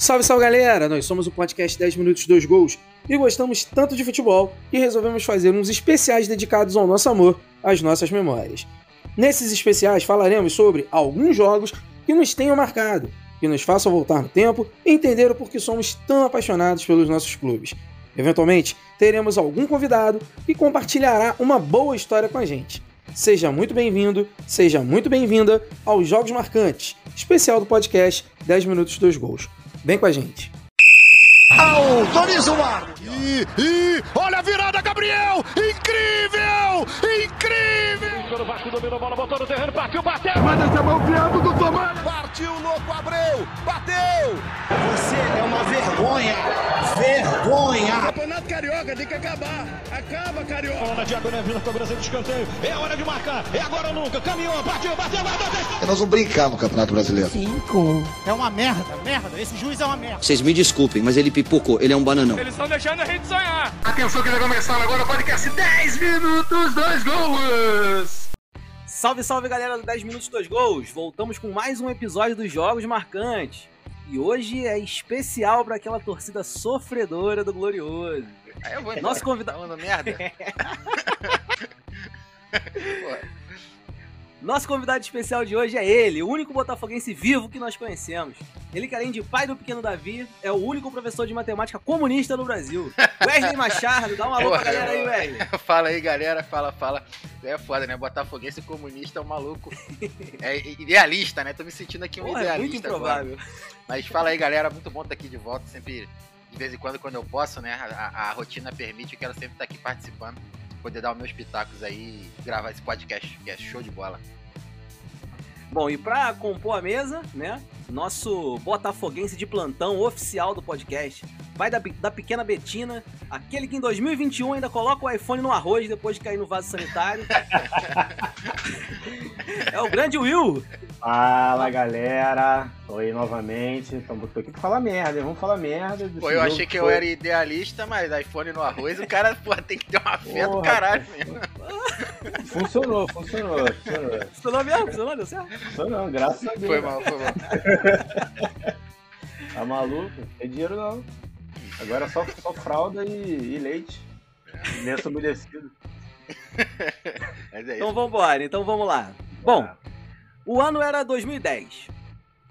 Salve, salve galera! Nós somos o podcast 10 Minutos 2 Gols e gostamos tanto de futebol que resolvemos fazer uns especiais dedicados ao nosso amor, às nossas memórias. Nesses especiais falaremos sobre alguns jogos que nos tenham marcado, que nos façam voltar no tempo e entender o porquê somos tão apaixonados pelos nossos clubes. Eventualmente, teremos algum convidado que compartilhará uma boa história com a gente. Seja muito bem-vindo, seja muito bem-vinda aos Jogos Marcantes, especial do podcast 10 Minutos 2 Gols. Vem com a gente. Autoriza o Marco. E, e olha a virada, Gabriel! Incrível! Incrível! O Vasco dominou a bola, botou no terreno, partiu, bateu! Manda essa mão criado do Tomás! Partiu, louco, Abreu! Bateu! Você é uma vergonha! Vergonha! Campeonato Carioca tem que acabar! Acaba, Carioca! Bola na diagonal, Vila, cobrança de escanteio. É hora de marcar! É agora ou nunca! Caminhou, partiu, bateu, bateu, bateu! Nós vamos brincar no Campeonato Brasileiro. Cinco. É uma merda, merda. Esse juiz é uma merda. Vocês me desculpem, mas ele pipocou. Ele é um bananão. Eles estão deixando a gente sonhar! Atenção que vai começar agora o podcast 10 minutos, 2 gols! Salve, salve galera do 10 Minutos 2 Gols! Voltamos com mais um episódio dos Jogos Marcantes. E hoje é especial para aquela torcida sofredora do Glorioso. Aí eu vou embora. Nosso convidado. Falando merda. Nosso convidado especial de hoje é ele, o único botafoguense vivo que nós conhecemos. Ele que além de pai do pequeno Davi, é o único professor de matemática comunista no Brasil. Wesley Machado, dá uma alô pra galera aí, Wesley. fala aí, galera. Fala, fala. É foda, né? Botafoguense comunista é um maluco. É idealista, né? Tô me sentindo aqui um Porra, é idealista. muito agora. improvável. Mas fala aí, galera. Muito bom estar aqui de volta. Sempre, de vez em quando, quando eu posso, né? A, a- a rotina permite. Eu quero sempre estar aqui participando. Poder dar os meus pitacos aí e gravar esse podcast, que é show de bola. Bom, e pra compor a mesa, né? Nosso botafoguense de plantão oficial do podcast. Pai da, da pequena Betina, aquele que em 2021 ainda coloca o iPhone no arroz depois de cair no vaso sanitário. é o grande Will. Fala galera, aí novamente. Tô aqui pra falar merda, vamos falar merda. Pô, eu achei que eu foi- era idealista, mas iPhone no arroz, o cara, pô, tem que ter uma fé do caralho mesmo. Funcionou, funcionou, funcionou. Funcionou mesmo? Funcionou? Deu certo? Funcionou, graças a Deus. Foi mal, foi mal. Tá maluco? Não tem dinheiro não. Agora é só, só fralda e, e leite. Lenço umedecido. Mas é. Então vambora, então vamos lá. Bom, o ano era 2010.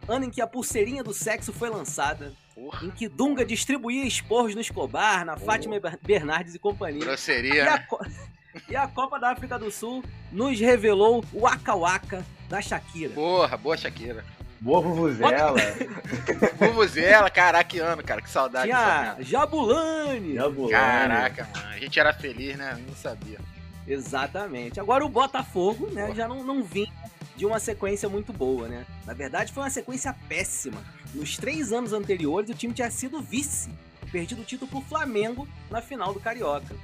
Ano em que a pulseirinha do sexo foi lançada, Porra, em que Dunga distribuía esporros no Escobar, na Fátima Ber- Bernardes e companhia. E grosseria. a, Co- e a Copa da África do Sul nos revelou o Waka Waka da Shakira. Porra, boa Shakira. Boa vuvuzela. Vuvuzela, caraca, que ano, cara, que saudade Tinha. Jabulani. Jabulani. Caraca, mano, a gente era feliz, né? Não sabia. Exatamente. Agora o Botafogo, né, já não, não vinha de uma sequência muito boa, né? Na verdade, foi uma sequência péssima. Nos três anos anteriores, o time tinha sido vice, perdido o título pro Flamengo na final do Carioca.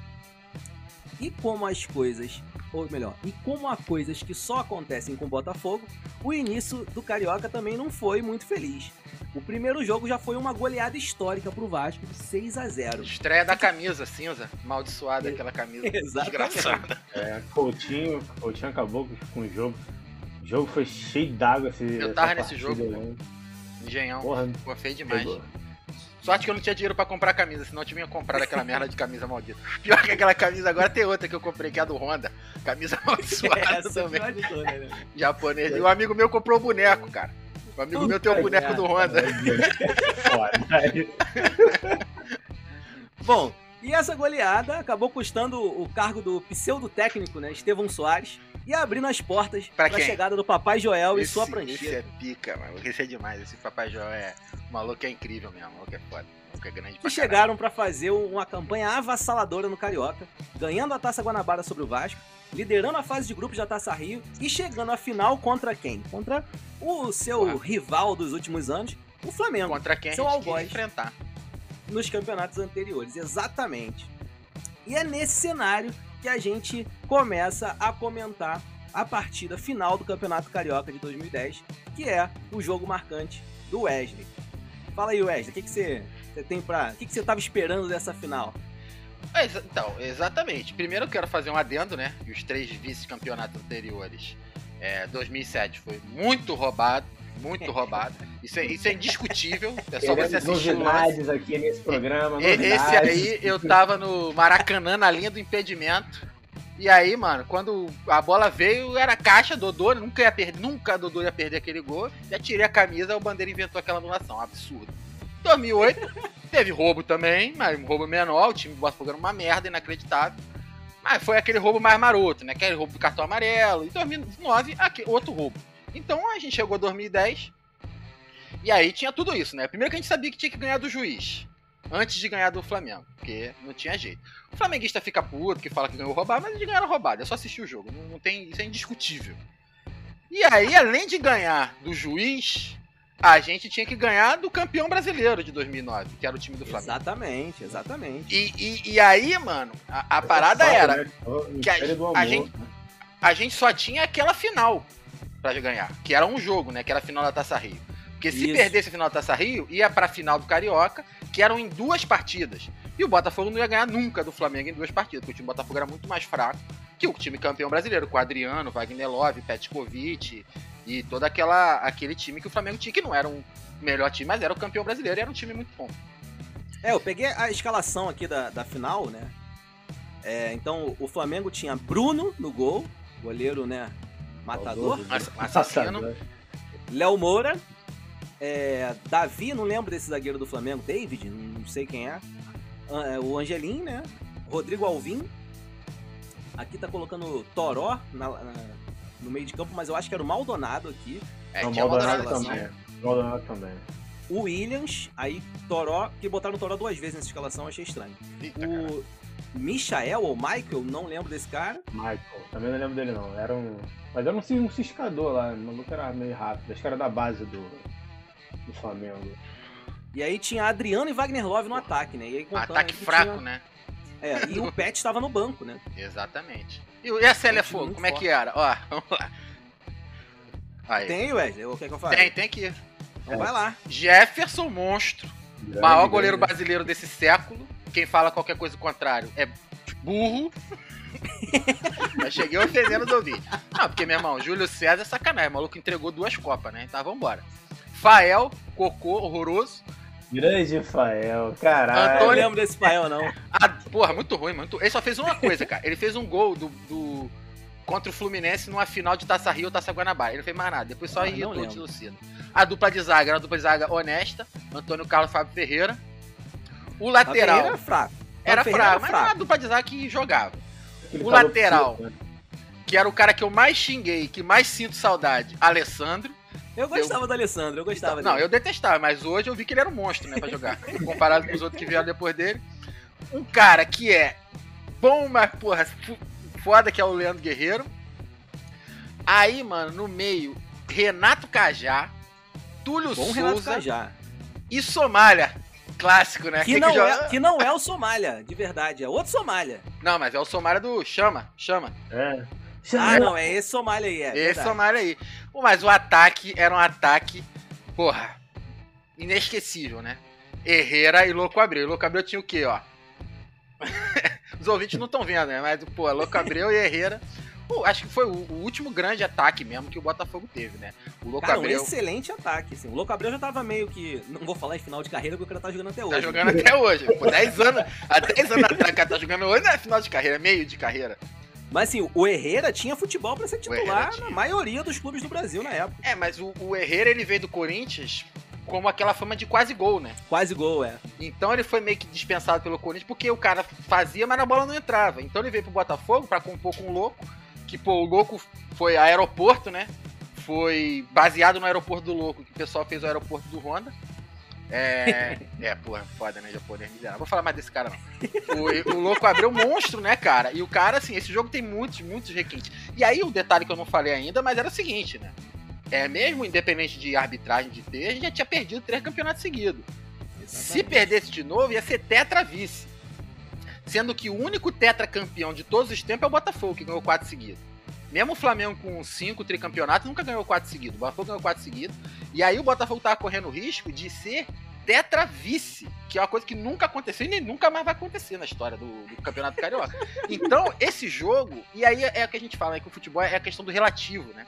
E como as coisas, ou melhor, e como há coisas que só acontecem com o Botafogo, o início do Carioca também não foi muito feliz. O primeiro jogo já foi uma goleada histórica pro Vasco de 6 a 0. Estreia da camisa cinza, maldiçoada aquela camisa. Exatamente. Desgraçada. É, Coutinho, Coutinho acabou com o jogo. O jogo foi cheio d'água. Eu tava nesse jogo? Engenhão. Porra, Pô, feio demais. pegou. Sorte que eu não tinha dinheiro pra comprar camisa, senão eu tinha comprado aquela merda de camisa maldita. Pior que aquela camisa agora tem outra que eu comprei, que é a do Honda. Camisa amaldiçoada Essa é a também. né? Japonês. E um amigo meu comprou o boneco, cara. O amigo meu tem o Puta boneco do Honda. Bom, e essa goleada acabou custando o cargo do pseudo técnico, né, Estevão Soares, e abrindo as portas para a chegada do Papai Joel e Esse, sua esse prancheta. é pica, mano. Esse é demais. Esse Papai Joel é. O maluco é incrível mesmo. O maluco é foda. É grande Que pra chegaram para fazer uma campanha avassaladora no Carioca, ganhando a Taça Guanabara sobre o Vasco, liderando a fase de grupos da Taça Rio e chegando à final contra quem? Contra o seu rival dos últimos anos, o. Flamengo. Contra quem a Seu gente quis algoz. enfrentar. nos campeonatos anteriores, exatamente. E é nesse cenário que a gente começa a comentar a partida final do Campeonato Carioca de 2010, que é o jogo marcante do Wesley. Fala aí, Wesley, o que, que você, você tem pra. O que, que você tava esperando dessa final? É, então, exatamente. Primeiro eu quero fazer um adendo, né? Os três vice-campeonatos anteriores, é, 2007 foi muito roubado. Muito roubada. Isso é, isso é indiscutível. É só Queremos você assistir novidades aqui nesse programa. E- Esse novidades. aí, eu tava no Maracanã, na linha do impedimento. E aí, mano, quando a bola veio, era caixa, Dodô, nunca ia perder, nunca Dodô ia perder aquele gol. Já tirei a camisa, o Bandeira inventou aquela anulação, absurdo. 2008, teve roubo também, mas um roubo menor, o time do Botafogo era uma merda, inacreditável. Mas foi aquele roubo mais maroto, né? Aquele roubo do cartão amarelo. Em 2009, aqui, outro roubo. Então a gente chegou a 2010, e aí tinha tudo isso, né? Primeiro que a gente sabia que tinha que ganhar do juiz antes de ganhar do Flamengo, porque não tinha jeito. O flamenguista fica puto, que fala que ganhou roubado, mas eles ganharam roubado, é só assistir o jogo, não, não tem, isso é indiscutível. E aí, além de ganhar do juiz, a gente tinha que ganhar do campeão brasileiro de 2009, que era o time do Flamengo. Exatamente, exatamente. E, e, e aí, mano, a, a parada Fato, era, né? Que a- a gente- né? a gente só tinha aquela final pra ganhar, que era um jogo, né, que era a final da Taça Rio. Porque se Isso. perdesse a final da Taça Rio, ia pra final do Carioca, que eram em duas partidas. E o Botafogo não ia ganhar nunca do Flamengo em duas partidas, porque o time do Botafogo era muito mais fraco que o time campeão brasileiro, com Adriano, Wagner Love, Petkovic e todo aquela, aquele time que o Flamengo tinha, que não era um melhor time, mas era o campeão brasileiro e era um time muito bom. É, eu peguei a escalação aqui da, da final, né? É, então, o Flamengo tinha Bruno no gol, goleiro, né? Matador. Assassino. Léo Moura. é, Davi, não lembro desse zagueiro do Flamengo. David, não sei quem é. Ah, é, O Angelim, né? Rodrigo Alvim. Aqui tá colocando Toró na- na- no meio de campo, mas eu acho que era o Maldonado aqui. É, Não, Maldonado Maldonado também. Maldonado também. O Williams, aí Toró, que botaram o Toró duas vezes nessa escalação, achei estranho. Eita. O Michael ou Michael, não lembro desse cara. Michael. Também não lembro dele, não. Era um. Mas era um, um ciscador lá. O maluco era meio rápido. Acho que era da base do, do Flamengo. E aí tinha Adriano e Wagner Love no ataque, né? E aí contando Ataque aí fraco, tinha- né? É, e o Pet estava no banco, né? Exatamente. E, e a Célia Fogo, como é que era? Ó, vamos lá. Aí. Tem, Wesley? O que é que eu falo? tem, tem aqui. Então vai lá. Jefferson Monstro, Grande, maior goleiro grande. brasileiro desse século. Quem fala qualquer coisa contrário é burro. Eu cheguei ofendendo os ouvintes. Não, porque, meu irmão, Júlio César é sacanagem. O maluco entregou duas copas, né? Então vambora. Fael, cocô, horroroso. Grande Fael, caralho. Eu não Antônio- lembro desse pael, não. Ah, porra, muito ruim, muito. Ele só fez uma coisa, cara. Ele fez um gol do, do- contra o Fluminense numa final de Taça Rio ou Taça Guanabara. Ele não fez mais nada. Depois só Ah, irritou de. A dupla de zaga era uma dupla de zaga honesta. Antônio Carlos Fábio Ferreira. O A lateral era fraco. era A fraco, mas era uma dupla de zaga que jogava. Aquele o lateral. né? Que era o cara que eu mais xinguei, que mais sinto saudade, Alessandro. Eu gostava do Alessandro, eu gostava Não, dele. eu detestava, mas hoje eu vi que ele era um monstro, né, pra jogar. Comparado com os outros que vieram depois dele. Um cara que é bom, mas, porra, foda que é o Leandro Guerreiro. Aí, mano, no meio, Renato Cajá, Túlio Bom Renato Souza Cajá. e Somália. Clássico, né? Que Quem não, joga- é, que não é o Somália, de verdade. É outro Somália. Não, mas é o Somália do Chama, Chama. É. Ah, não, é esse Somália aí. É, Esse verdade. Somália aí. Pô, Mas o ataque era um ataque, porra, inesquecível, né? Herrera e Louco Abreu. E Louco Abreu tinha o quê, ó? Os ouvintes não estão vendo, né? Mas, pô, Louco Abreu e Herrera. Pô, acho que foi o, o último grande ataque mesmo que o Botafogo teve, né? O Louco Cara, um Abreu excelente ataque. Assim. O Louco Abreu já tava meio que. Não vou falar em final de carreira porque o cara tá jogando até hoje. tá jogando até hoje. Pô, 10 anos, há 10 anos atrás o cara tá jogando hoje, não é final de carreira, é meio de carreira. Mas assim, o Herrera tinha futebol pra ser titular na maioria dos clubes do Brasil na época. É, mas o, o Herrera ele veio do Corinthians como aquela fama de quase gol, né? Quase gol, é. Então ele foi meio que dispensado pelo Corinthians porque o cara fazia, mas a bola não entrava. Então ele veio pro Botafogo pra compor com o Louco, que pô, o Louco foi aeroporto, né? Foi baseado no aeroporto do Louco, que o pessoal fez o aeroporto do Honda. É, é porra, foda, né, japonês miserável. Vou falar mais desse cara não. O, o Louco abriu um monstro, né, cara? E o cara, assim, esse jogo tem muitos, muitos requintes. E aí o detalhe que eu não falei ainda, mas era o seguinte, né? É, mesmo independente de arbitragem de ter, a gente já tinha perdido três campeonatos seguidos. Se perdesse de novo, ia ser tetra vice. Sendo que o único tetra campeão de todos os tempos é o Botafogo, que ganhou quatro seguidos. Mesmo o Flamengo com cinco tricampeonatos nunca ganhou quatro seguidos. O Botafogo ganhou quatro seguidos. E aí o Botafogo tava correndo o risco de ser tetra vice, que é uma coisa que nunca aconteceu e nem nunca mais vai acontecer na história do, do Campeonato Carioca. Então, esse jogo, e aí é o que a gente fala, né, que o futebol é a questão do relativo, né?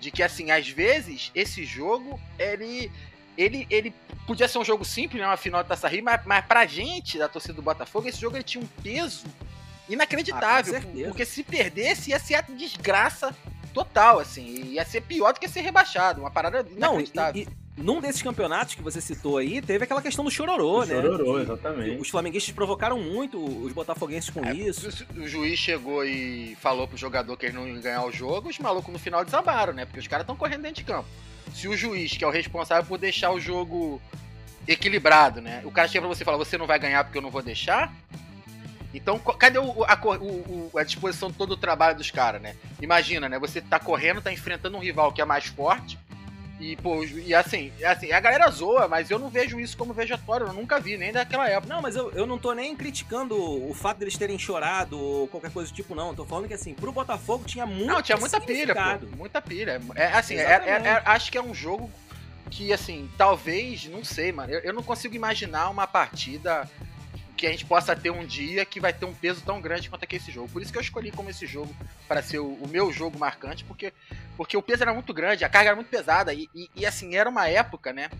De que, assim, às vezes, esse jogo, ele. Ele, ele podia ser um jogo simples, né? Uma final de Taça Rio, mas, mas pra gente, da torcida do Botafogo, esse jogo ele tinha um peso inacreditável. Ah, porque se perdesse, ia ser a desgraça total, assim. Ia ser pior do que ser rebaixado. Uma parada Não, e, inacreditável. e num desses campeonatos que você citou aí, teve aquela questão do chororô, né? Chororô, exatamente. Os flamenguistas provocaram muito os botafoguenses com É, isso. O, o juiz chegou e falou pro jogador que ele não ia ganhar o jogo, os malucos no final desabaram, né? Porque os caras estão correndo dentro de campo. Se o juiz, que é o responsável por deixar o jogo equilibrado, né? O cara chega pra você e fala, você não vai ganhar porque eu não vou deixar. Então, cadê o- a, o- a disposição de todo o trabalho dos caras, né? Imagina, né? Você tá correndo, tá enfrentando um rival que é mais forte. E, pô, e assim, assim, a galera zoa, mas eu não vejo isso como vejatório, eu nunca vi, nem daquela época. Não, mas eu, eu não tô nem criticando o fato deles terem chorado ou qualquer coisa do tipo, não. Eu tô falando que, assim, pro Botafogo tinha muito Não, tinha muita pilha, pô. Muita pilha. É assim, é- é- é- acho que é um jogo que, assim, talvez, não sei, mano. Eu, eu não consigo imaginar uma partida que a gente possa ter um dia que vai ter um peso tão grande quanto aquele esse jogo. Por isso que eu escolhi como esse jogo para ser o, o meu jogo marcante, porque, porque o peso era muito grande, a carga era muito pesada. E, e- e, assim, era uma época, né?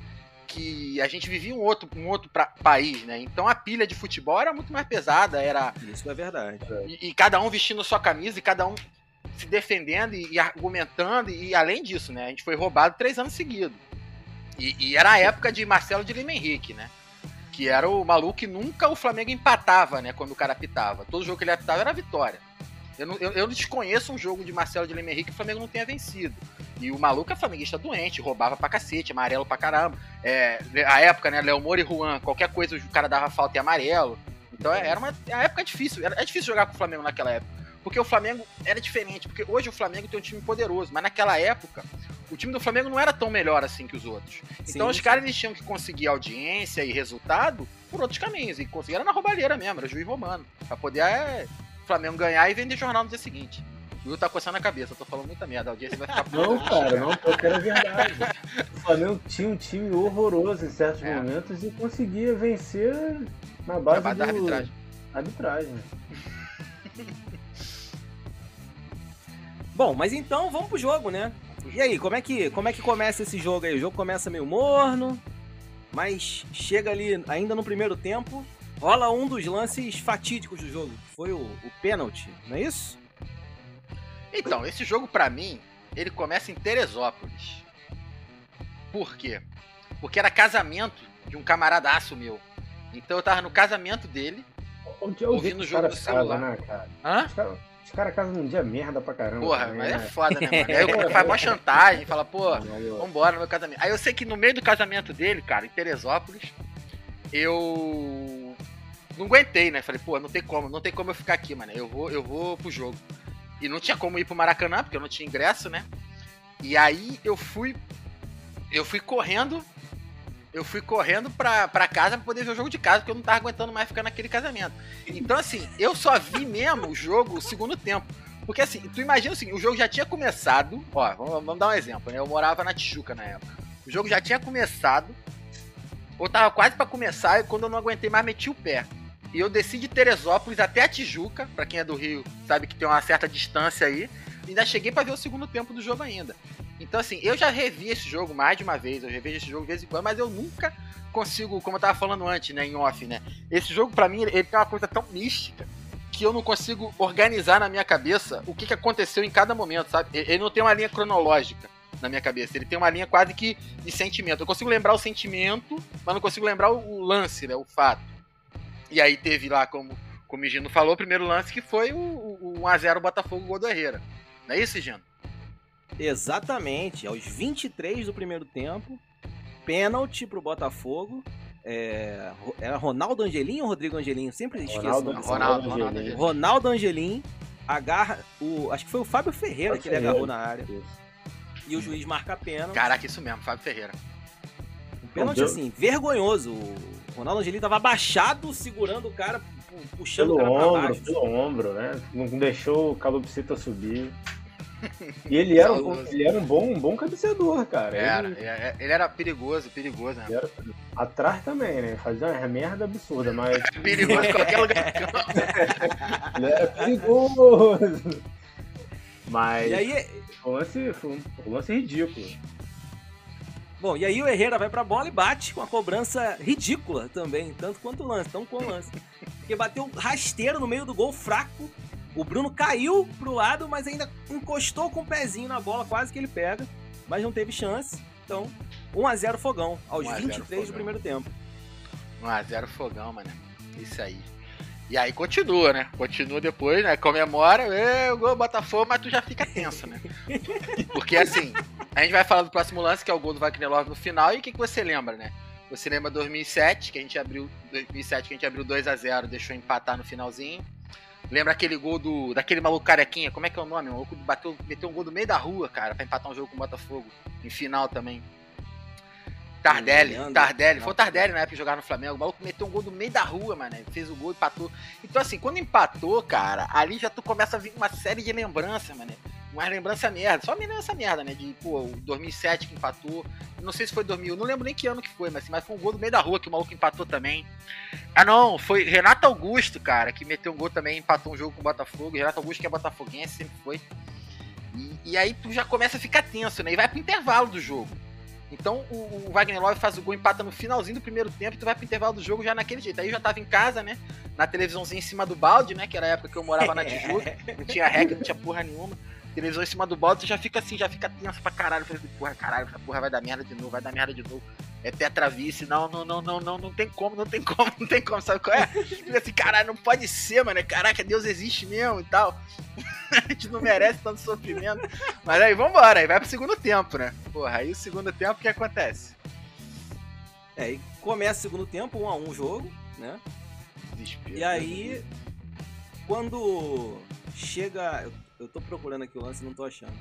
Que a gente vivia um outro, um outro pra- país, né? Então a pilha de futebol era muito mais pesada, era Isso é verdade. e, e cada um vestindo sua camisa e cada um se defendendo e, e argumentando. E, além disso, né? A gente foi roubado três anos seguidos. E, e era a época de Marcelo de Lima Henrique, né? Que era o maluco que nunca o Flamengo empatava, né? Quando o cara apitava. Todo jogo que ele apitava era vitória. Eu, não, eu, eu desconheço um jogo de Marcelo de Lima Henrique que o Flamengo não tenha vencido. E o maluco é flamenguista doente, roubava pra cacete, amarelo pra caramba. É, a época, né? Léo Moura e Juan, qualquer coisa o cara dava falta e amarelo. Então era uma, é uma época difícil. Era, é difícil jogar com o Flamengo naquela época. Porque o Flamengo era diferente. Porque hoje o Flamengo tem um time poderoso. Mas naquela época, o time do Flamengo não era tão melhor assim que os outros. Então Sim, os sim. caras eles tinham que conseguir audiência e resultado por outros caminhos. E conseguiram na roubalheira mesmo, era juiz romano. Pra poder é, o Flamengo ganhar e vender jornal no dia seguinte. O Will tá coçando a cabeça, eu tô falando muita merda. A audiência vai ficar Não, cara, não, porque era verdade. O Flamengo tinha um time horroroso em certos É. momentos e conseguia vencer na base, Na base da do- arbitragem. arbitragem. Bom, mas então vamos pro jogo, né? E aí, como é que, como é que começa esse jogo aí? O jogo começa meio morno, mas chega ali ainda no primeiro tempo, rola um dos lances fatídicos do jogo. Foi o, o pênalti, não é isso? Então, esse jogo pra mim, ele começa em Teresópolis. Por quê? Porque era casamento de um camaradaço meu. Então eu tava no casamento dele. Onde Ouvindo o que jogo caras celular. casam, né, cara? Hã? Os caras casam num dia merda pra caramba. Porra, também, mas é né? foda, né, mano? Aí o cara faz uma chantagem, fala, pô, vambora no meu casamento. Aí eu sei que no meio do casamento dele, cara, em Teresópolis, eu não aguentei, né? Falei, pô, não tem como, não tem como eu ficar aqui, mano. Eu vou, eu vou pro jogo. E não tinha como ir pro Maracanã, porque eu não tinha ingresso, né? E aí eu fui. Eu fui correndo. Eu fui correndo pra, pra casa pra poder ver o jogo de casa, porque eu não tava aguentando mais ficar naquele casamento. Então, assim, eu só vi mesmo o jogo o segundo tempo. Porque assim, tu imagina assim, o jogo já tinha começado. Ó, vamos, vamos dar um exemplo, né? Eu morava na Tijuca na época. O jogo já tinha começado. Ou tava quase pra começar, e quando eu não aguentei mais, meti o pé. E eu desci de Teresópolis até a Tijuca, pra quem é do Rio, sabe que tem uma certa distância aí. E ainda cheguei pra ver o segundo tempo do jogo ainda. Então, assim, eu já revi esse jogo mais de uma vez, eu revejo esse jogo de vez em quando, mas eu nunca consigo, como eu tava falando antes, né, em off, né? Esse jogo, pra mim, ele tem uma coisa tão mística que eu não consigo organizar na minha cabeça o que, que aconteceu em cada momento, sabe? Ele não tem uma linha cronológica na minha cabeça, ele tem uma linha quase que de sentimento. Eu consigo lembrar o sentimento, mas não consigo lembrar o, lance, né, o fato. E aí teve lá, como, como o Gino falou, o primeiro lance que foi o, o, o 1x0 Botafogo gol do. Não é isso, Gino? Exatamente, aos 23 do primeiro tempo, pênalti pro Botafogo. É, era Ronaldo Angelim ou Rodrigo Angelim? Sempre esqueço. Ronaldo, o nome desse Ronaldo, cara. Ronaldo Angelim. Ronaldo Angelim agarra o. Acho que foi o Fábio Ferreira Fábio que ele Ferreira. agarrou na área. Isso. E o juiz marca pênalti. Caraca, isso mesmo, Fábio Ferreira. Um pênalti assim, vergonhoso. O Ronaldo Angelim tava abaixado, segurando o cara, pu- puxando Pelo o cara pra ombro, baixo. pelo ombro, né? Não deixou o Calopsita subir. E ele era, um, ele era um bom, um bom cabeceador, cara. Era, Ele, é- ele era perigoso, perigoso, né? era- atrás também, né? Fazia uma merda absurda, mas Perigoso em qualquer lugar. ele era perigoso. Mas E aí, foi um lance, foi um, um lance ridículo. bom, e aí o Herrera vai pra bola e bate com a cobrança ridícula também, tanto quanto o lance, tão com o lance. Porque bateu rasteiro no meio do gol, fraco. O Bruno caiu pro lado, mas ainda encostou com o pezinho na bola, quase que ele pega, mas não teve chance. Então, 1x0 fogão, aos 1 a 0 23 do Fogão. primeiro tempo. 1x0 fogão, mano. Isso aí. E aí continua, né? Continua depois, né? Comemora, "Ê, o gol Botafogo, mas tu já fica tenso, né? Porque assim, a gente vai falar do próximo lance, que é o gol do Wagner Love no final, e o que, que você lembra, né? Você lembra 2007, que a gente abriu 2007, que a gente abriu 2 a 0 deixou empatar no finalzinho. Lembra aquele gol do daquele maluco carequinha, como é que é o nome? O maluco bateu, meteu um gol do meio da rua, cara, pra empatar um jogo com o Botafogo, em final também. Tardelli, Leandro. Tardelli, foi o Tardelli na época de jogar no Flamengo. O maluco meteu um gol do meio da rua, mano. Fez o gol, empatou. Então, assim, quando empatou, cara, ali já tu começa a vir uma série de lembranças, mano. Uma lembrança merda. Só lembrança merda, né? De, pô, o 2007 que empatou. Não sei se foi 2000, não lembro nem que ano que foi, mas, assim, mas foi um gol do meio da rua que o maluco empatou também. Ah, não, foi Renato Augusto, cara, que meteu um gol também, empatou um jogo com o Botafogo. Renato Augusto que é botafoguense, sempre foi. E, e aí tu já começa a ficar tenso, né? E vai pro intervalo do jogo. Então o, o Wagner Love faz o gol, empata no finalzinho do primeiro tempo e tu vai pro intervalo do jogo já naquele jeito. Aí eu já tava em casa, né? Na televisãozinha em cima do balde, né? Que era a época que eu morava na Tijuca. Não tinha regra, não tinha porra nenhuma. Televisão em cima do balde, tu já fica assim, já fica tenso pra caralho. Falei, porra, caralho, essa porra vai dar merda de novo, vai dar merda de novo. É Petravice, não, não, não, não, não, não tem como, não tem como, não tem como, sabe qual é? Fica assim, caralho, não pode ser, mano. Caraca, Deus existe mesmo e tal. a gente não merece tanto sofrimento. Mas aí vambora, aí vai pro segundo tempo, né? Porra, aí o segundo tempo, o que acontece? É, e começa o segundo tempo, 1 a 1 o jogo, né? Desespero. E aí, quando chega. Eu, tô procurando aqui o lance e não tô achando.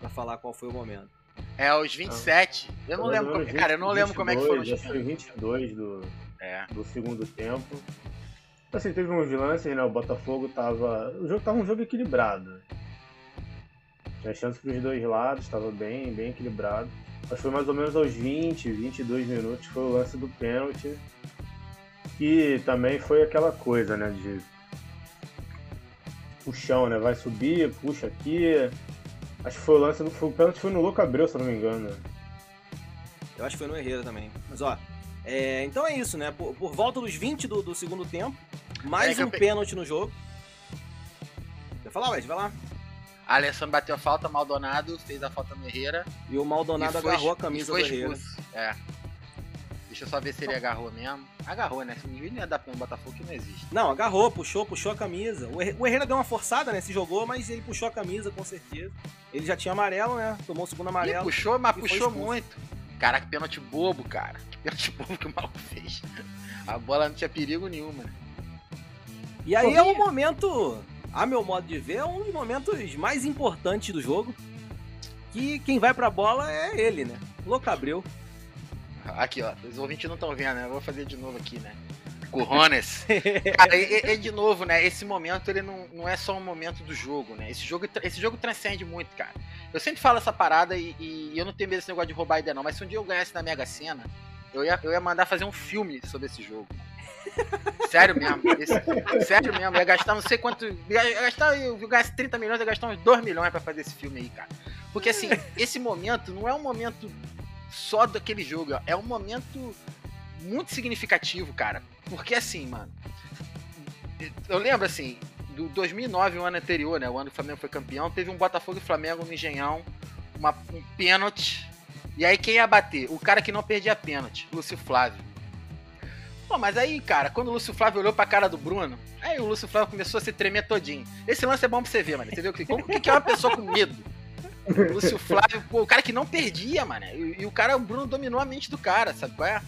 Pra falar qual foi o momento. É, aos 27. Eu não lembro, como, menos cara, eu não lembro como é que os 22, Acho que foi 22 do, É. do segundo tempo. Assim, teve uns lances, né? O Botafogo tava. O jogo tava um jogo equilibrado. Tinha chance pros dois lados, tava bem, bem equilibrado. Mas foi mais ou menos aos 20, 22 minutos foi o lance do pênalti. Que também foi aquela coisa, né? De puxão, né? Vai subir, puxa aqui. Acho que foi o lance do. Foi, o pênalti foi no Louco Abreu, se eu não me engano. Eu acho que foi no Herrera também. Mas ó, é, então é isso, né? Por, por volta dos 20 do, do segundo tempo, mais É um pe- pênalti no jogo. Vai falar, Wes? Vai lá. A Alessandro bateu a falta, Maldonado fez a falta no Herrera. E o Maldonado e foi- agarrou a camisa do Herrera. É. Deixa eu só ver se ele agarrou mesmo. Agarrou, né? Se não ia dar pena no Botafogo que não existe. Não, agarrou, puxou, puxou a camisa. O Herrera, deu uma forçada, né? Se jogou, mas ele puxou a camisa, com certeza. Ele já tinha amarelo, né? Tomou o segundo amarelo. puxou, mas puxou muito. Caraca, pênalti bobo, cara. Que pênalti bobo que o maluco fez. A bola não tinha perigo nenhum, mano. E aí é um momento, a meu modo de ver, é um dos momentos mais importantes do jogo. Que quem vai pra bola é ele, né? Louco Abreu. Aqui, ó. Os ouvintes não estão vendo, né? Eu vou fazer de novo aqui, né? Currones. Cara, e, e- de novo, né? Esse momento, ele não, não é só um momento do jogo, né? Esse jogo, esse jogo transcende muito, cara. Eu sempre falo essa parada e, e eu não tenho medo desse negócio de roubar ideia, não. Mas se um dia eu ganhasse na Mega Sena, eu ia, eu ia mandar fazer um filme sobre esse jogo. Sério mesmo. Esse- sério mesmo. Eu ia gastar não sei quanto. Eu ia gastar, eu ganhasse 30 milhões, eu ia gastar uns 2 milhões pra fazer esse filme aí, cara. Porque assim, esse momento não é um momento só daquele jogo, é um momento muito significativo, cara. Porque assim, mano. Eu lembro assim, do 2009, o ano anterior, né? O ano que o Flamengo foi campeão, teve um Botafogo e Flamengo no Engenhão, uma, um pênalti. E aí quem ia bater? O cara que não perdia pênalti, Lúcio Flávio. Pô, mas aí, cara, quando o Lúcio Flávio olhou pra cara do Bruno, aí o Lúcio Flávio começou a se tremer todinho. Esse lance é bom pra você ver, mano. Você o que que é uma pessoa com medo? O Lúcio Flávio, pô, o cara que não perdia, mano. E, e o cara, o Bruno dominou a mente do cara, sabe qual é?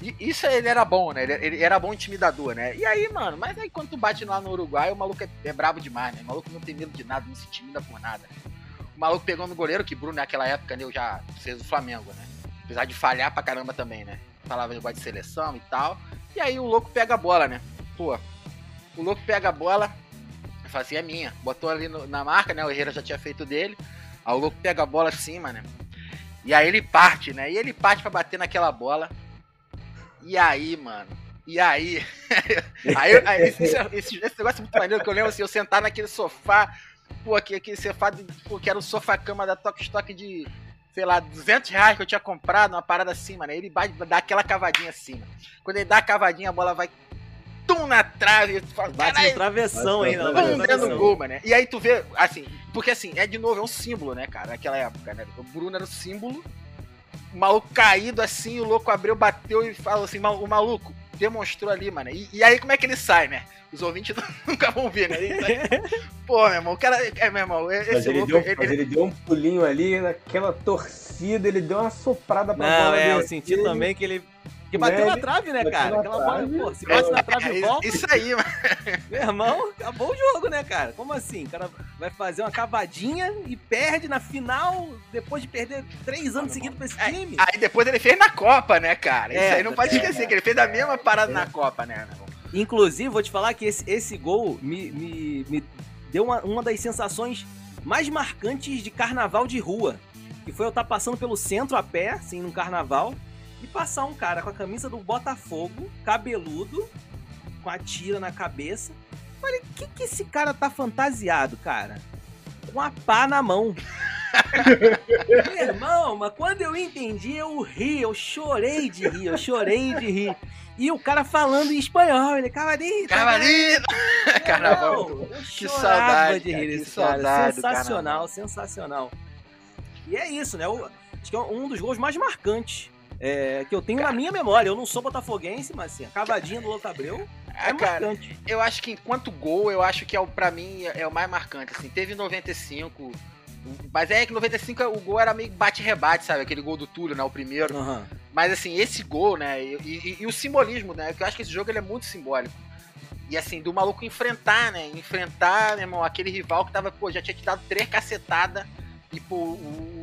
E isso ele era bom, né? Ele, ele era bom intimidador, né? E aí, mano, mas aí quando tu bate lá no Uruguai, o maluco é, é brabo demais, né? O maluco não tem medo de nada, não se intimida por nada. né? O maluco pegou no goleiro, que Bruno naquela época, né, eu já fez o Flamengo, né? Apesar de falhar pra caramba também, né? Falava negócio de seleção e tal. E aí o louco pega a bola, né? Pô, o louco pega a bola, fala assim, é minha. Botou ali no- na marca, né? O Herrera já tinha feito dele. Aí o louco pega a bola acima, né? E aí ele parte, né? E ele parte pra bater naquela bola. E aí, mano? E aí? aí, esse, esse- esse negócio é muito maneiro que eu lembro assim, eu sentar naquele sofá, pô, aqui, aquele sofá, pô, que era o sofá-cama da Tok Stock de, sei lá, 200 reais que eu tinha comprado, uma parada assim, mano. Ele dá aquela cavadinha assim, mano. Quando ele dá a cavadinha, a bola vai tum na trave. Tu fala, Bate "Caralho, no travessão ainda. Pum, dentro do travessão. gol, mano. E aí tu vê, assim, porque assim, é de novo, é um símbolo, né, cara, naquela época, né? O Bruno era o símbolo, o maluco caído assim, o louco abriu, bateu e falou assim, "Mal- o maluco demonstrou ali, mano. E, e aí como é que ele sai, né? Os ouvintes nunca vão ver, né? Ele sai- Pô, meu irmão, o cara, é, meu irmão, esse Mas ele, louco, deu, ele- mas ele- deu um pulinho ali, naquela torcida, ele deu uma soprada pra Não, bola é, eu senti também que ele. Que bateu na trave, né, cara? Aquela bola, pô, se bate na trave é, e volta, isso aí, mano. meu irmão, acabou o jogo, né, cara? Como assim? O cara vai fazer uma cavadinha e perde na final depois de perder três anos seguidos pra esse time? Aí depois ele fez na Copa, né, cara? Isso É, aí não pode esquecer, que ele fez a mesma parada na Copa, né, meu irmão? Inclusive, vou te falar que esse, esse gol me, me, me deu uma, uma das sensações mais marcantes de carnaval de rua. Que foi eu estar passando pelo centro a pé, assim, num carnaval, e passar um cara com a camisa do Botafogo, cabeludo, com a tira na cabeça. Falei, o que, que esse cara tá fantasiado, cara? Com a pá na mão. Meu irmão, mas quando eu entendi, eu ri, eu chorei de rir, eu chorei de rir. E o cara falando em espanhol, ele, cavadinho, Cavadinho! Carnaval. eu Que saudade, de cara, rir que cara. saudade Sensacional, sensacional. E é isso, né? Acho que é um dos gols mais marcantes é, que eu tenho na minha memória. Eu não sou botafoguense, mas assim, a cavadinha do Louco Abreu é Ah, cara, marcante. eu acho que enquanto gol, eu acho que é o, pra mim é o mais marcante. Assim, teve 95, mas é que 95 o gol era meio bate-rebate, sabe? Aquele gol do Túlio, né? O primeiro. Aham. Mas assim, esse gol, né? E, e- e o simbolismo, né? Eu acho que esse jogo ele é muito simbólico. E assim, do maluco enfrentar, né? Enfrentar, meu irmão, aquele rival que tava, pô, já tinha te dado três cacetadas. E, pô, o.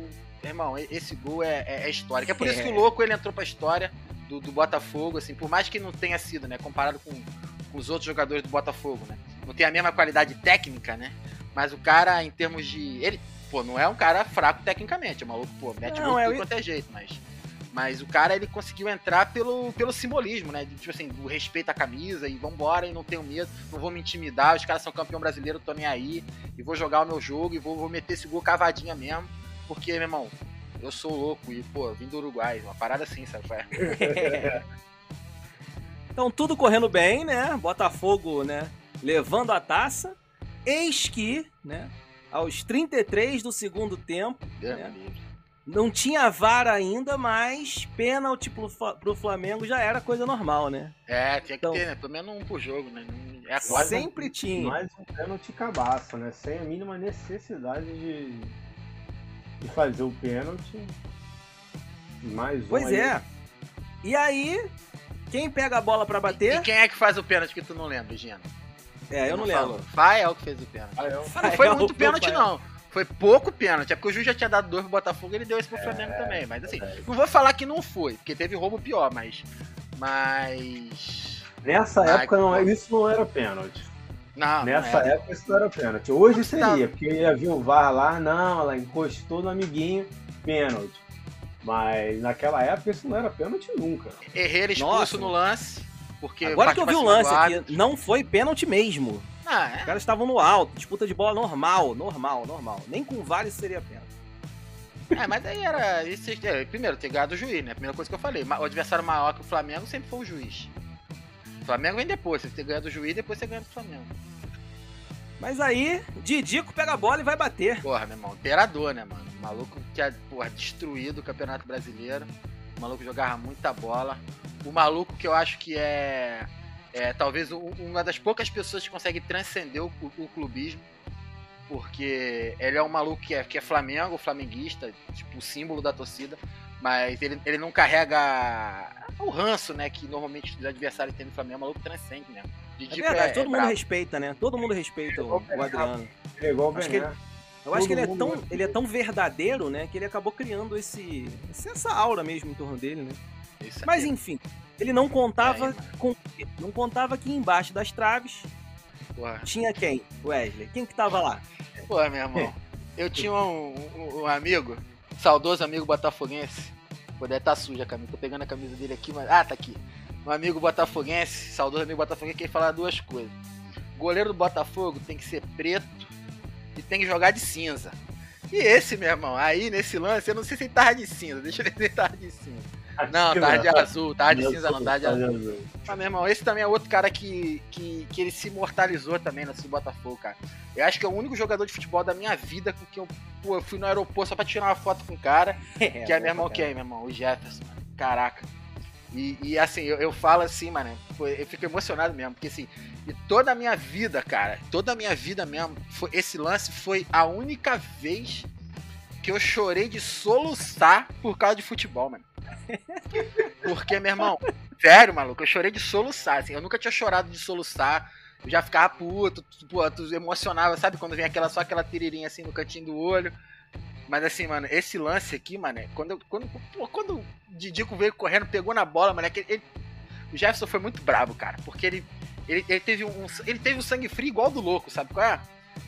Irmão, esse gol é, é, é histórico. É por isso que o louco ele entrou pra história do, do Botafogo, assim, por mais que não tenha sido, né? Comparado com, com os outros jogadores do Botafogo, né? Não tem a mesma qualidade técnica, né? Mas o cara, em termos de. Ele, pô, não é um cara fraco tecnicamente. O maluco, pô, mete Não, gol de é o- quanto é jeito, mas. Mas o cara, ele conseguiu entrar pelo, pelo simbolismo, né? Tipo assim, do respeito à camisa e vambora e não tenho medo, não vou me intimidar, os caras são campeão brasileiro, tô nem aí, e vou jogar o meu jogo e vou, vou meter esse gol cavadinha mesmo, porque, meu irmão, eu sou louco e, pô, vim do Uruguai, uma parada assim, sabe? é? Então tudo correndo bem, né? Botafogo, né? Levando a taça. Eis que, né? Aos 33 do segundo tempo, É. livre. não tinha VAR ainda, mas pênalti pro, pro Flamengo já era coisa normal, né? É, tinha que Então- ter, né? Pelo menos um por jogo, né? É quase. Sempre tinha. Mais um pênalti cabaço, né? Sem a mínima necessidade de, de fazer o pênalti. Mais um Pois aí. é. E aí, quem pega a bola pra E bater? quem é que faz o pênalti que tu não lembra, Gina? É, eu não lembro. Fael que fez o pênalti. É. Não foi muito pênalti, não. Foi pouco pênalti. É porque o juiz já tinha dado dois pro Botafogo e ele deu esse pro Flamengo também. Mas assim, não vou falar que não foi, porque teve roubo pior, mas. Mas. Nessa Ai, época não, pô. isso não era pênalti. Não, Nessa não época isso não era pênalti. Hoje tá- seria, porque ia vir o VAR lá, não, ela encostou no amiguinho, pênalti. Mas naquela época isso não era pênalti nunca. Herrera expulso Nossa. no lance. Porque Agora que eu vi o lance aqui, não foi pênalti mesmo. Ah, Os é. caras estavam no alto, disputa de bola normal, normal, normal. Nem com VAR isso seria pênalti. É, mas daí era. Isso, é, primeiro, ter ganhado o juiz, né? Primeira coisa que eu falei. O adversário maior que o Flamengo sempre foi o juiz. Flamengo vem depois. Você ter ganhado o juiz, depois você ganha do Flamengo. Mas aí, Didico pega a bola e vai bater. Porra, meu irmão, imperador, né, mano? O maluco tinha, porra, destruído o Campeonato Brasileiro. O maluco jogava muita bola. O maluco que eu acho que é, é talvez uma das poucas pessoas que consegue transcender o, o- o clubismo. Porque ele é um maluco que é, que é Flamengo, flamenguista, tipo, o símbolo da torcida. Mas ele, ele não carrega o ranço, né, que normalmente os adversários têm no Flamengo. O maluco transcende mesmo. É Didico verdade, todo mundo brabo. respeita, né? Todo mundo respeita o, o Adriano. É igual o Acho que Bené. Eu acho que ele é, tão, ele é tão verdadeiro, né? Que ele acabou criando esse, essa aura mesmo em torno dele, né? Isso Mas enfim, ele não contava Aí, mano. com não contava que embaixo das traves porra. tinha quem? Wesley. Quem que tava lá? Pô, meu irmão, eu tinha um, um- um amigo, saudoso amigo botafoguense. Pô, deve tá suja a camisa, tô pegando a camisa dele aqui, mas. Ah, tá aqui. Um amigo botafoguense, saudoso amigo botafoguense, que ele fala duas coisas. Goleiro do Botafogo tem que ser preto e tem que jogar de cinza. E esse, meu irmão, aí nesse lance, eu não sei se ele tava de cinza, deixa eu ver se ele tava de cinza. Não, tava de azul, tava de cinza não, tava de azul. Mas, meu irmão, esse também é outro cara que, que, que ele se imortalizou também nesse Botafogo, cara. Eu acho que é o único jogador de futebol da minha vida com que eu, pô, eu fui no aeroporto só pra tirar uma foto com o cara. É, que é meu irmão quem, meu irmão? O Jefferson, mano. Caraca. E, e assim, eu, eu falo assim, mano, eu fico emocionado mesmo, porque assim, e toda a minha vida, cara, toda a minha vida mesmo, foi, esse lance foi a única vez que eu chorei de soluçar por causa de futebol, mano. Porque, meu irmão, sério, maluco, eu chorei de soluçar, assim, eu nunca tinha chorado de soluçar, eu já ficava puto, tu, tu emocionava, sabe, quando vem aquela, só aquela tiririnha assim no cantinho do olho. Mas assim, mano, esse lance aqui, mano, quando, quando, quando o Didico veio correndo, pegou na bola, mano, que ele, o Jefferson foi muito brabo, cara, porque ele, ele, ele teve um, ele teve um sangue frio igual do louco, sabe qual é?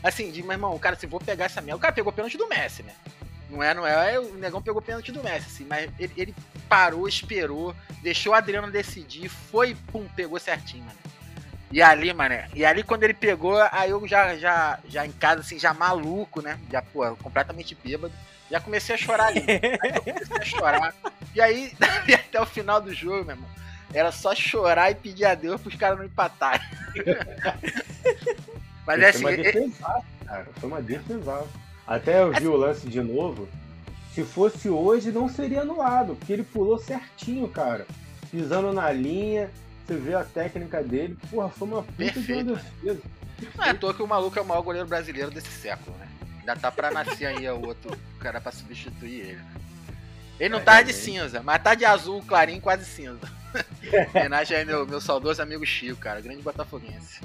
Assim, de, meu irmão, o cara, assim, vou pegar essa merda. O cara pegou pênalti do Messi, né? Não é, não é, o negão pegou pênalti do Messi, assim, mas ele, ele parou, esperou, deixou o Adriano decidir, foi, pum, pegou certinho, mano. E ali, mané, e ali quando ele pegou, aí eu já, já, já em casa, assim, já maluco, né? Já, pô, completamente bêbado. Já comecei a chorar ali. Aí eu comecei a chorar. E aí, até o final do jogo, meu irmão, era só chorar e pedir a Deus pros caras não empatarem. Mas é assim, foi uma e- defesaça, cara. Foi uma defesaça. Até eu vi o lance de novo. Se fosse hoje, não seria anulado, porque ele pulou certinho, cara. Pisando na linha, você vê a técnica dele. Porra, foi uma puta de Perfeito, uma defesa. Não é à toa que o maluco é o maior goleiro brasileiro desse século, né? Ainda tá pra nascer aí o outro cara pra substituir ele. Ele não É, tá de realmente. cinza, mas tá de azul clarinho, quase cinza. Homenagem aí meu, meu saudoso amigo Chico, cara, grande botafoguense.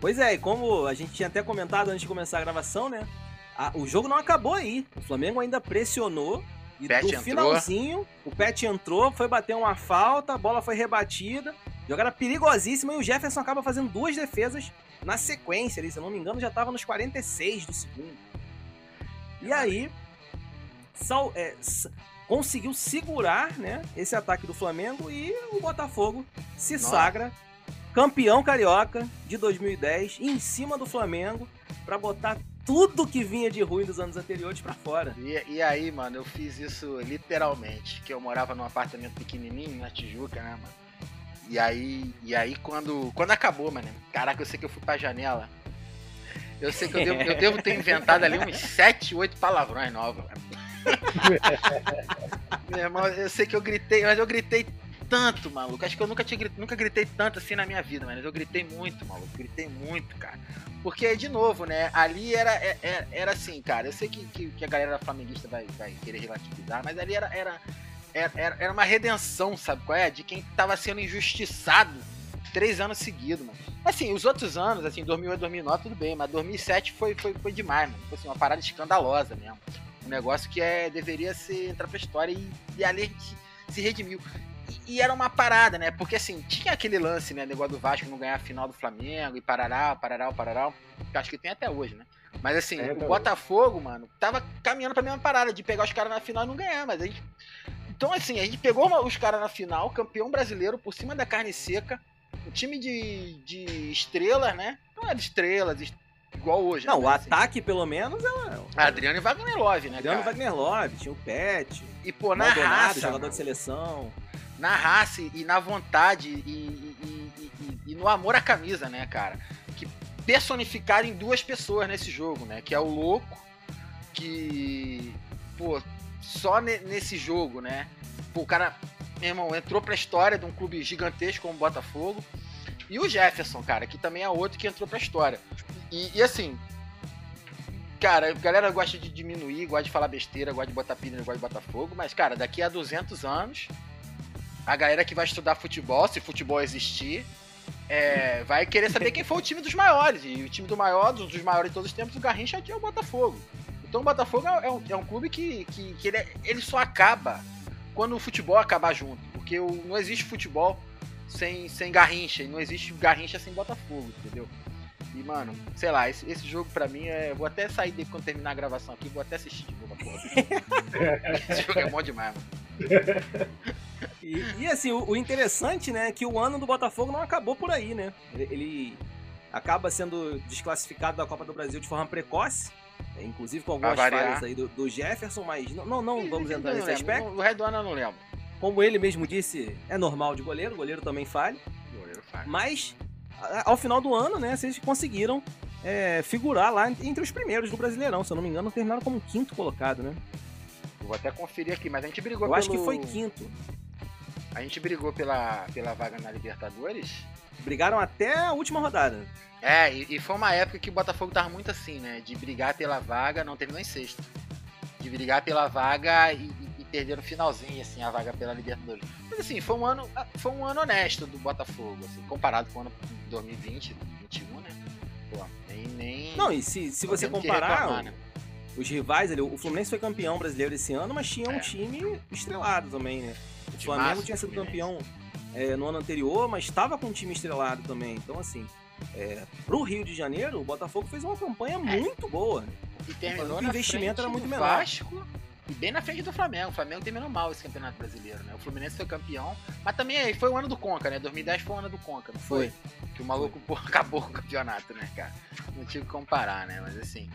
Pois é, e como a gente tinha até comentado antes de começar a gravação, né? A- o jogo não acabou aí. O Flamengo ainda pressionou. E Pet no entrou. finalzinho, o Pet entrou, foi bater uma falta, a bola foi rebatida. Jogada perigosíssima e o Jefferson acaba fazendo duas defesas na sequência ali. Se eu não me engano, já tava nos 46 do segundo. E aí, sal- é, conseguiu segurar né, esse ataque do Flamengo e o Botafogo se Nossa. sagra campeão carioca de 2010 em cima do Flamengo para botar tudo que vinha de ruim dos anos anteriores para fora. E, e aí, mano, eu fiz isso literalmente, que eu morava num apartamento pequenininho na Tijuca, né, mano? E aí, e aí quando, quando acabou, mano, caraca, eu sei que eu fui pra janela. Eu sei que eu devo, eu devo ter inventado ali uns 7, 8 palavrões novos, mano. Meu irmão, eu sei que eu gritei, mas eu gritei tanto, maluco. Acho que eu nunca, tinha, nunca gritei tanto assim na minha vida, mas eu gritei muito, maluco. Gritei muito, cara. Porque, de novo, né? Ali era, é- é- era, assim, cara. Eu sei que, que, que a galera flamenguista vai, vai querer relativizar, mas ali era, era, era, era- era uma redenção, sabe qual é? De quem tava sendo injustiçado três anos seguidos, mano. Assim, os outros anos, assim, 2008, 2009, tudo bem, mas 2007 foi, foi, foi demais, mano. Foi assim, uma parada escandalosa mesmo. Um negócio que é, deveria ser entrar pra história e, e ali a gente se redimiu. E, era uma parada, né? Porque assim, tinha aquele lance, né? Negócio do Vasco não ganhar a final do Flamengo e parará, parará, parará. Acho que tem até hoje, né? Mas assim, É, o Botafogo, mano, tava caminhando pra mesma parada de pegar os caras na final e não ganhar, mas a gente. Então, assim, a gente pegou os caras na final, campeão brasileiro por cima da carne seca, um time de, de estrelas, né? Não é de estrelas, est- igual hoje. Não, né? o assim, ataque pelo menos era Adriano e Wagner Love, né? Adriano cara? Wagner Love, tinha o Pet, E pô, na Maldonado, raça. jogador mano. de seleção. na raça e na vontade e, e- e- e- e no amor à camisa, né, cara? Que personificaram em duas pessoas nesse jogo, né? Que é o louco, que, pô, só ne- nesse jogo, né? Pô, o cara, meu irmão, entrou pra história de um clube gigantesco como o Botafogo. E o Jefferson, cara, que também é outro que entrou pra história. E, e assim, cara, a galera gosta de diminuir, gosta de falar besteira, gosta de botar pilha, gosta de Botafogo, mas, cara, daqui a 200 anos, a galera que vai estudar futebol, se futebol existir, é, vai querer saber quem foi o time dos maiores. E o time do maior, dos, dos maiores de todos os tempos, o Garrincha é o Botafogo. Então o Botafogo é, é um, é um clube que, que, que ele, é- ele só acaba quando o futebol acabar junto. Porque o- não existe futebol sem, sem Garrincha, e não existe Garrincha sem Botafogo, entendeu? E, mano, sei lá, esse, esse jogo pra mim é. Vou até sair dele quando terminar a gravação aqui, vou até assistir de novo a porra. esse jogo é bom demais, mano. E, e, assim, o, o interessante, né, é que o ano do Botafogo não acabou por aí, né? Ele, ele acaba sendo desclassificado da Copa do Brasil de forma precoce, é, inclusive com algumas falhas aí do, do Jefferson, mas não, não, não vamos entrar nesse aspecto. O resto do ano eu não lembro. Como ele mesmo disse, é normal de goleiro, o goleiro também falha. Goleiro faz. Mas ao final do ano, né, vocês conseguiram é, figurar lá entre os primeiros do Brasileirão. Se eu não me engano, terminaram como quinto colocado, né? Vou até conferir aqui, mas a gente brigou Eu acho que pelo- foi quinto. A gente brigou pela, pela vaga na Libertadores. Brigaram até a última rodada. É, e, e foi uma época que o Botafogo tava muito assim, né? De brigar pela vaga, não terminou em sexto. De brigar pela vaga e perder no finalzinho, assim, a vaga pela Libertadores. Mas assim, foi um ano, foi um ano honesto do Botafogo, assim, comparado com o ano 2020, 2021, né? Pô, nem. nem Não, e se, se você comparar reclamar, né? os rivais ali, o Fluminense foi campeão brasileiro esse ano, mas tinha um É. time estrelado também, né? O Timaço Flamengo do tinha sido campeão é, no ano anterior, mas estava com um time estrelado também. Então, assim, é, pro Rio de Janeiro, o Botafogo fez uma campanha muito boa. E terminou O investimento era muito menor. Vasco bem na frente do Flamengo. O Flamengo terminou mal esse campeonato brasileiro, né? O Fluminense foi campeão, mas também foi o ano do Conca, né? 2010 foi o ano do Conca, não foi? Que o maluco pô, acabou com o campeonato, né, cara? Não o que comparar, né? Mas assim.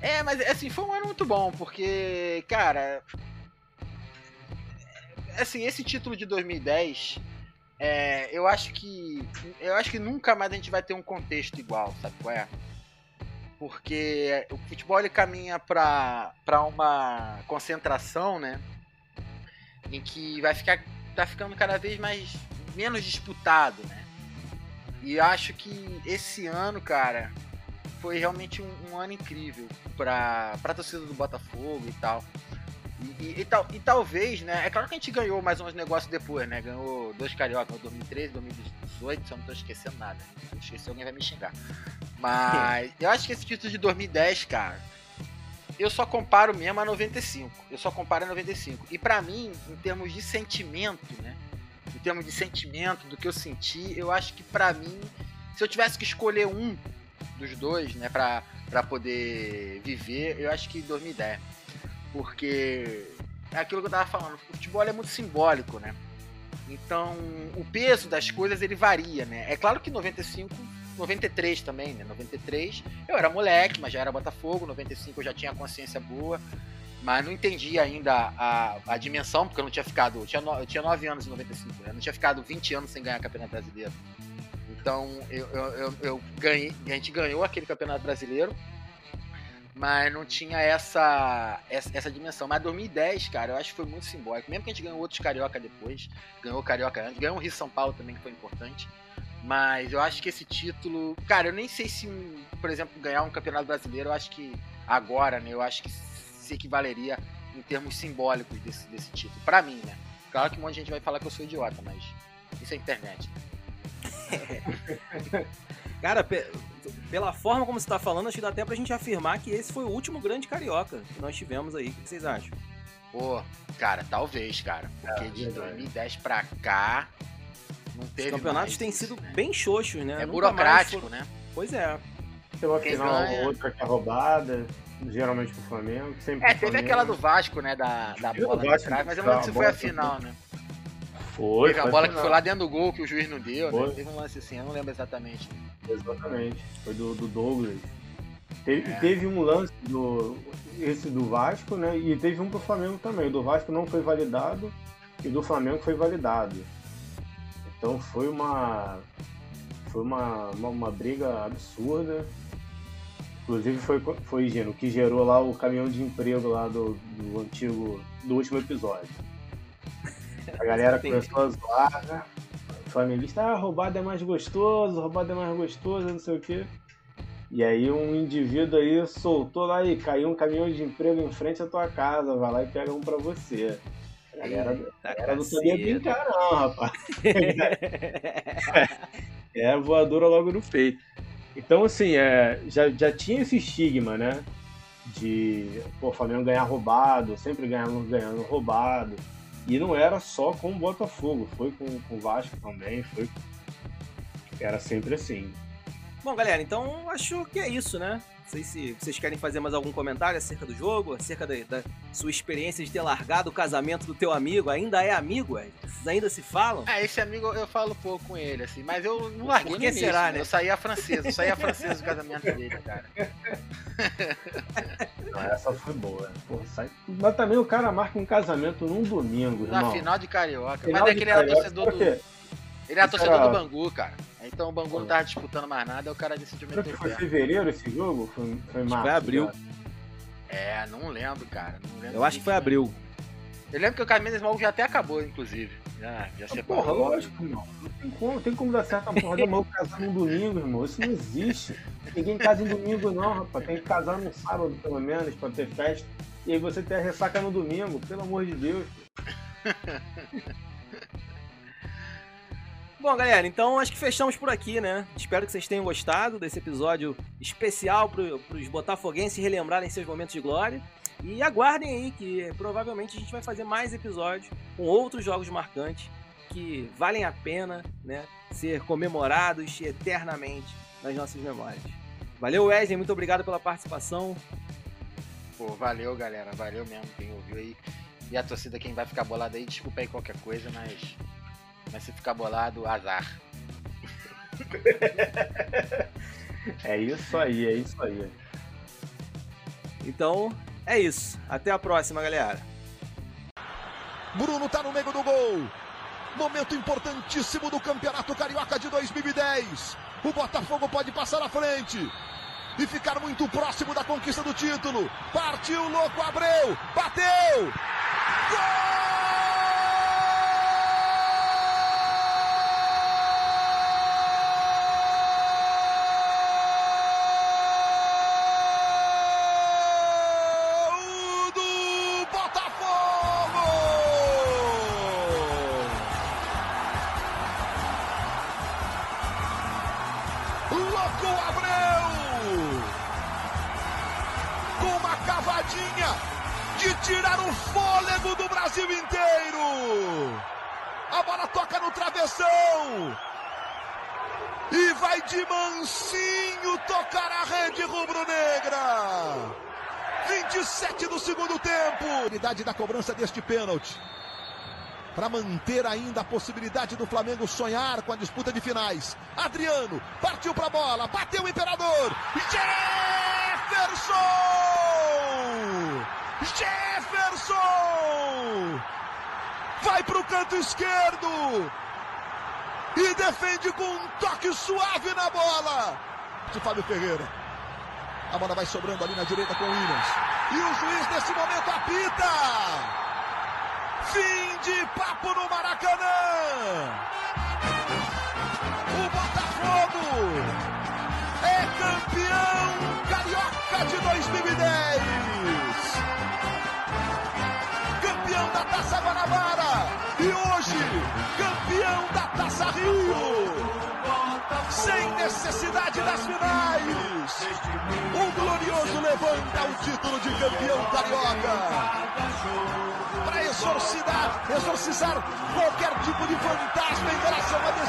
É, mas assim, foi um ano muito bom, porque, cara. Assim, esse título de 2010, é, eu acho que. Eu acho que nunca mais a gente vai ter um contexto igual, sabe qual é? Porque o futebol ele caminha pra uma concentração, né? Em que vai ficar. tá ficando cada vez mais. menos disputado, né? E acho que esse ano, cara, foi realmente um, um ano incrível pra, pra torcida do Botafogo e tal. E, e, e tal, e talvez, né? É claro que a gente ganhou mais uns negócios depois, né? Ganhou dois cariocas, 2013, 2018, se eu não tô esquecendo nada. Se eu esquecer, alguém vai me xingar. Mas eu acho que esse título de 2010, cara, eu só comparo mesmo a 95. Eu só comparo a 95. E pra mim, em termos de sentimento, né? Em termos de sentimento, do que eu senti, eu acho que pra mim, se eu tivesse que escolher um dos dois, né, pra, pra poder viver, eu acho que 2010. Porque é aquilo que eu tava falando, o futebol é muito simbólico, né? Então, o peso das coisas ele varia, né? É claro que 95, 93 também, né? 93 eu era moleque, mas já era Botafogo, 95 eu já tinha consciência boa, mas não entendia ainda a, a dimensão, porque eu não tinha ficado, eu tinha, no, eu tinha 9 anos em 95, né? eu não tinha ficado 20 anos sem ganhar Campeonato Brasileiro. Então, eu, eu, eu, eu ganhei, a gente ganhou aquele Campeonato Brasileiro, mas não tinha essa, essa, essa dimensão. Mas 2010, cara, eu acho que foi muito simbólico. Mesmo que a gente ganhou outros carioca depois, ganhou carioca antes, ganhou o Rio São Paulo também, que foi importante. Mas eu acho que esse título. Cara, eu nem sei se, por exemplo, ganhar um campeonato brasileiro, eu acho que agora, né? Eu acho que se equivaleria em termos simbólicos desse, desse título. Pra mim, né? Claro que um monte de gente vai falar que eu sou idiota, mas isso é internet. Cara, pe- pela forma como você tá falando, acho que dá até pra gente afirmar que esse foi o último grande carioca que nós tivemos aí. O que vocês acham? Pô, cara, talvez, cara. Porque É, de verdade. 2010 pra cá. Não Os teve campeonatos mais têm sido né? bem xoxos, né? É Nunca burocrático, né? Pois é. Quem final ou outra que é roubada, geralmente pro Flamengo. Sempre É, pro teve Flamengo. aquela do Vasco, né? Da, da bola na mas eu não lembro se foi a final, né? Foi, Teve a bola que foi lá dentro do gol que o juiz não deu, né? Foi. Teve um lance assim, eu não lembro exatamente. Exatamente. Foi do, do Douglas. Teve, É. teve um lance do. Esse do Vasco, né? E teve um pro Flamengo também. O do Vasco não foi validado e do Flamengo foi validado. Então foi uma. Foi uma, uma, uma briga absurda. Inclusive foi, foi Gino, que gerou lá o caminhão de emprego lá do, do antigo. do último episódio. A galera começou a zoar, né? Flamenguista, ah, roubado é mais gostoso, roubado é mais gostoso, não sei o quê. E aí um indivíduo aí soltou lá e caiu um caminhão de emprego em frente à tua casa, vai lá e pega um pra você. A galera, Eita, a galera não sabia brincar não, rapaz. É voadora logo no peito. Então, assim, é, já, já tinha esse estigma, né? De pô, o Flamengo ganhar roubado, sempre ganhando, ganhando roubado. E não era só com o Botafogo, foi com, com o Vasco também, foi. Era sempre assim. Bom, galera, então acho que é isso, né? Não sei se vocês querem fazer mais algum comentário acerca do jogo, acerca da, da sua experiência de ter largado o casamento do teu amigo. Ainda é amigo, Ed? ainda se falam? É, esse amigo eu falo pouco com ele, assim, mas eu não larguei Por no que início, será, né? Eu saí a francesa, eu saí a francesa do casamento dele, cara. Essa foi boa. Porra, sai... Mas também o cara marca um casamento num domingo, Na irmão. final de Carioca. Final mas é que ele era Carioca, torcedor do. Ele era torcedor do Bangu, cara. Então o Bangu não tava disputando mais nada, o cara decidiu meter que o foi fevereiro esse jogo? Foi, foi março? foi abril. É, não lembro, cara. Não lembro Eu acho que foi abril. Eu lembro que o caminho desse já até acabou, inclusive. Já, já Ah, separou. Porra, lógico, irmão. Não tem como, tem como dar certo uma porra da mão casar num domingo, irmão. Isso não existe. Ninguém casa em domingo, não, rapaz. Tem que casar no sábado, pelo menos, pra ter festa. E aí você tem a ressaca no domingo, pelo amor de Deus. Bom, galera, então acho que fechamos por aqui, né? Espero que vocês tenham gostado desse episódio especial pro, pros botafoguenses relembrarem seus momentos de glória. E aguardem aí que provavelmente a gente vai fazer mais episódios com outros jogos marcantes que valem a pena, né, ser comemorados eternamente nas nossas memórias. Valeu, Wesley, muito obrigado pela participação. Pô, valeu, galera. Valeu mesmo quem ouviu aí. E a torcida, quem vai ficar bolado aí, desculpa aí qualquer coisa, mas. Mas se ficar bolado, azar. É isso aí, é isso aí. Então, é isso. Até a próxima, galera. Bruno tá no meio do gol. Momento importantíssimo do Campeonato Carioca de 2010. O Botafogo pode passar à frente e ficar muito próximo da conquista do título. Partiu, louco, Abreu, bateu! Gol rede rubro-negra! 27 do segundo tempo! Unidade da cobrança deste pênalti para manter ainda a possibilidade do Flamengo sonhar com a disputa de finais. Adriano partiu para a bola, bateu o Imperador. Jefferson! Jefferson! Vai para o canto esquerdo e defende com um toque suave na bola. De Fábio Ferreira. A bola vai sobrando ali na direita com o Williams. E o juiz nesse momento apita. Fim de papo no Maracanã. O Botafogo é campeão carioca de 2010. Campeão da Taça Guanabara. E hoje, campeão da Taça Rio. Sem necessidade das finais. O glorioso levanta o título de campeão carioca para exorcizar, exorcizar qualquer tipo de fantasma em relação a desse